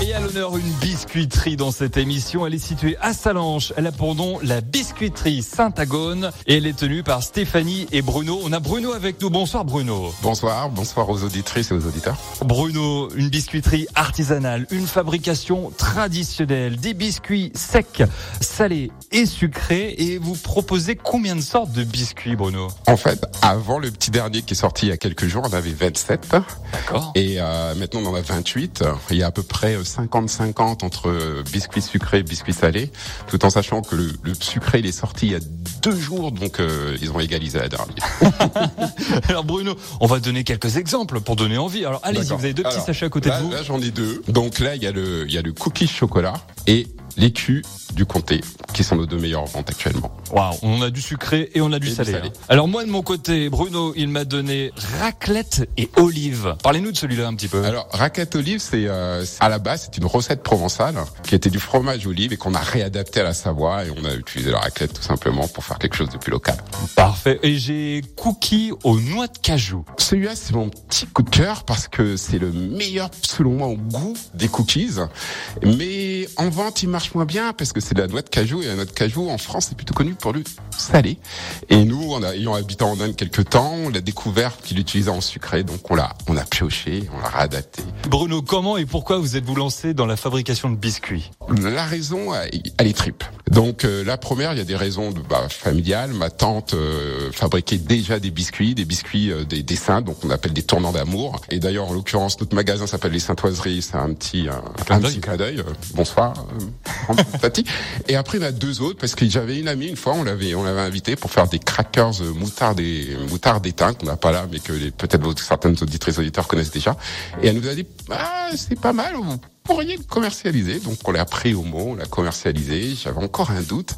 Et à l'honneur, une biscuiterie dans cette émission. Elle est située à Salanches. Elle a pour nom la biscuiterie Saint-Agone et elle est tenue par Stéphanie et Bruno. On a Bruno avec nous. Bonsoir Bruno. Bonsoir, bonsoir aux auditrices et aux auditeurs. Bruno, une biscuiterie artisanale, une fabrication traditionnelle, des biscuits secs, salés et sucrés. Et vous proposez combien de sortes de biscuits, Bruno? En fait, avant le petit dernier qui est sorti il y a quelques jours, on avait 27. D'accord. Et euh, maintenant, on en a 28. Il y a à peu près 50-50 entre biscuits sucrés et biscuits salés, tout en sachant que le, le sucré, il est sorti il y a deux jours, donc euh, ils ont égalisé la dernière. Alors Bruno, on va donner quelques exemples pour donner envie. Alors allez-y, vous avez deux petits Alors, sachets à côté là, de vous. Là, j'en ai deux. Donc là, il y a le, il y a le cookie chocolat et l'écu du comté, qui sont nos deux meilleures ventes actuellement. Waouh, on a du sucré et on a du salé. hein. Alors moi de mon côté, Bruno, il m'a donné raclette et olive. Parlez-nous de celui-là un petit peu. Alors, raquette olive, c'est euh, à la base, c'est une recette provençale qui était du fromage olive et qu'on a réadapté à la Savoie et on a utilisé la raclette tout simplement pour faire quelque chose de plus local. Parfait. Et j'ai cookies aux noix de cajou. Celui-là, c'est mon petit coup de cœur parce que c'est le meilleur, selon moi, au goût des cookies. Mais en vente, il marche moins bien parce que c'est de la noix de cajou et la noix de cajou en France, c'est plutôt connu pour le salé. Et nous, a, ayant habité en Inde quelques temps, on l'a découvert qu'il l'utilisait en sucré, donc on l'a, on a pioché, on l'a réadapté. Bruno, comment et pourquoi vous êtes-vous lancé dans la fabrication de biscuits? La raison, elle est triple. Donc euh, la première, il y a des raisons de, bah, familiales. Ma tante euh, fabriquait déjà des biscuits, des biscuits euh, des dessins, donc on appelle des tournants d'amour. Et d'ailleurs, en l'occurrence, notre magasin s'appelle les Saintoiseries. C'est un petit, un, un petit clin d'œil. Euh, bonsoir, euh. Et après, il y en a deux autres parce que j'avais une amie une fois, on l'avait, on l'avait invité pour faire des crackers euh, moutarde et moutarde éteinte qu'on n'a pas là, mais que peut-être certaines auditrices auditeurs connaissent déjà. Et elle nous a dit, ah, c'est pas mal. Vous pourriez le commercialiser. Donc on l'a pris au mot, on l'a commercialisé. J'avais encore un doute.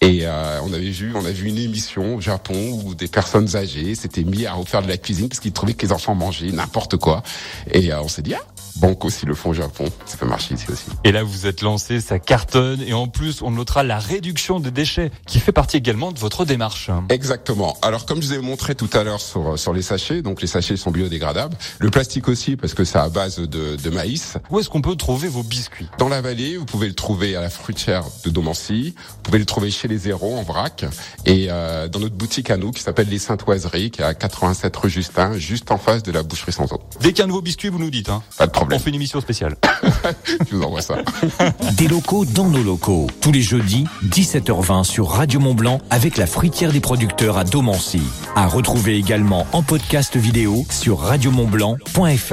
Et euh, on avait vu, on a vu une émission au Japon où des personnes âgées s'étaient mis à refaire de la cuisine parce qu'ils trouvaient que les enfants mangeaient n'importe quoi. Et euh, on s'est dit, ah, Banco s'ils le font au Japon, ça peut marcher ici aussi. Et là, vous êtes lancé, ça cartonne. Et en plus, on notera la réduction des déchets qui fait partie également de votre démarche. Exactement. Alors comme je vous ai montré tout à l'heure sur sur les sachets, donc les sachets sont biodégradables. Le plastique aussi parce que c'est à base de, de maïs. Où est-ce qu'on peut trouver vos biscuits? Dans la vallée, vous pouvez le trouver à la fruitière de Domancy, vous pouvez le trouver chez les Zéros en vrac et euh, dans notre boutique à nous qui s'appelle les Saintoiseries qui est à 87 rue Justin, juste en face de la boucherie sans eau. Dès qu'un de vos biscuits, vous nous dites. Hein. Pas de On problème. fait une émission spéciale. Je vous envoie ça. Des locaux dans nos locaux. Tous les jeudis, 17h20 sur Radio Mont Blanc avec la fruitière des producteurs à Domancy. À retrouver également en podcast vidéo sur radiomontblanc.fr.